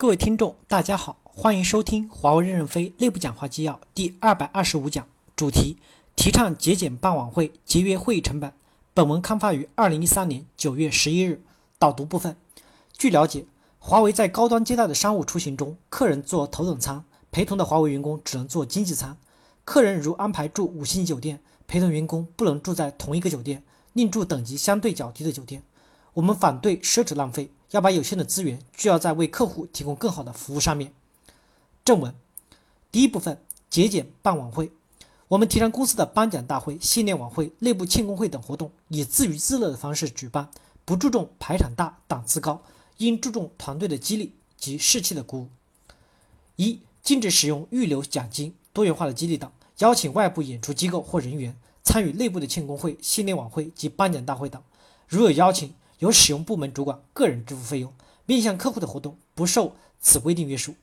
各位听众，大家好，欢迎收听华为任正非内部讲话纪要第二百二十五讲，主题：提倡节俭办晚会，节约会议成本。本文刊发于二零一三年九月十一日。导读部分：据了解，华为在高端接待的商务出行中，客人坐头等舱，陪同的华为员工只能坐经济舱。客人如安排住五星级酒店，陪同员工不能住在同一个酒店，另住等级相对较低的酒店。我们反对奢侈浪费。要把有限的资源聚焦在为客户提供更好的服务上面。正文第一部分：节俭办晚会。我们提倡公司的颁奖大会、新年晚会、内部庆功会等活动以自娱自乐的方式举办，不注重排场大、档次高，应注重团队的激励及士气的鼓舞。一、禁止使用预留奖金、多元化的激励等，邀请外部演出机构或人员参与内部的庆功会、新年晚会及颁奖大会等。如有邀请，由使用部门主管个人支付费用，面向客户的活动不受此规定约束。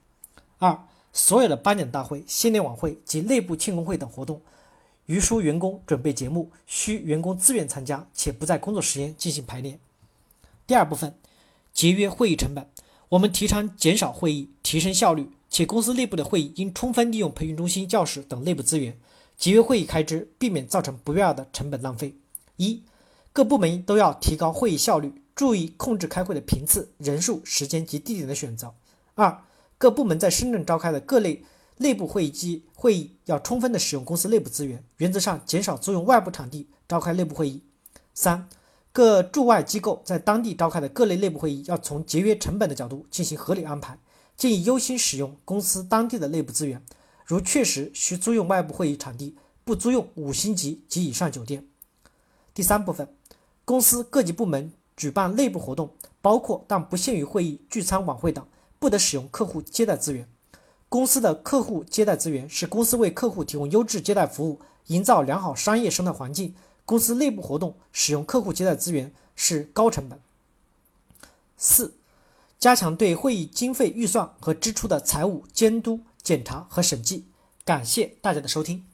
二、所有的颁奖大会、新年晚会及内部庆功会等活动，于书员工准备节目，需员工自愿参加，且不在工作时间进行排练。第二部分，节约会议成本。我们提倡减少会议，提升效率，且公司内部的会议应充分利用培训中心、教室等内部资源，节约会议开支，避免造成不必要的成本浪费。一各部门都要提高会议效率，注意控制开会的频次、人数、时间及地点的选择。二、各部门在深圳召开的各类内部会议及会议要充分的使用公司内部资源，原则上减少租用外部场地召开内部会议。三、各驻外机构在当地召开的各类内部会议要从节约成本的角度进行合理安排，建议优先使用公司当地的内部资源，如确实需租用外部会议场地，不租用五星级及以上酒店。第三部分。公司各级部门举办内部活动，包括但不限于会议、聚餐、晚会等，不得使用客户接待资源。公司的客户接待资源是公司为客户提供优质接待服务，营造良好商业生态环境。公司内部活动使用客户接待资源是高成本。四、加强对会议经费预算和支出的财务监督、检查和审计。感谢大家的收听。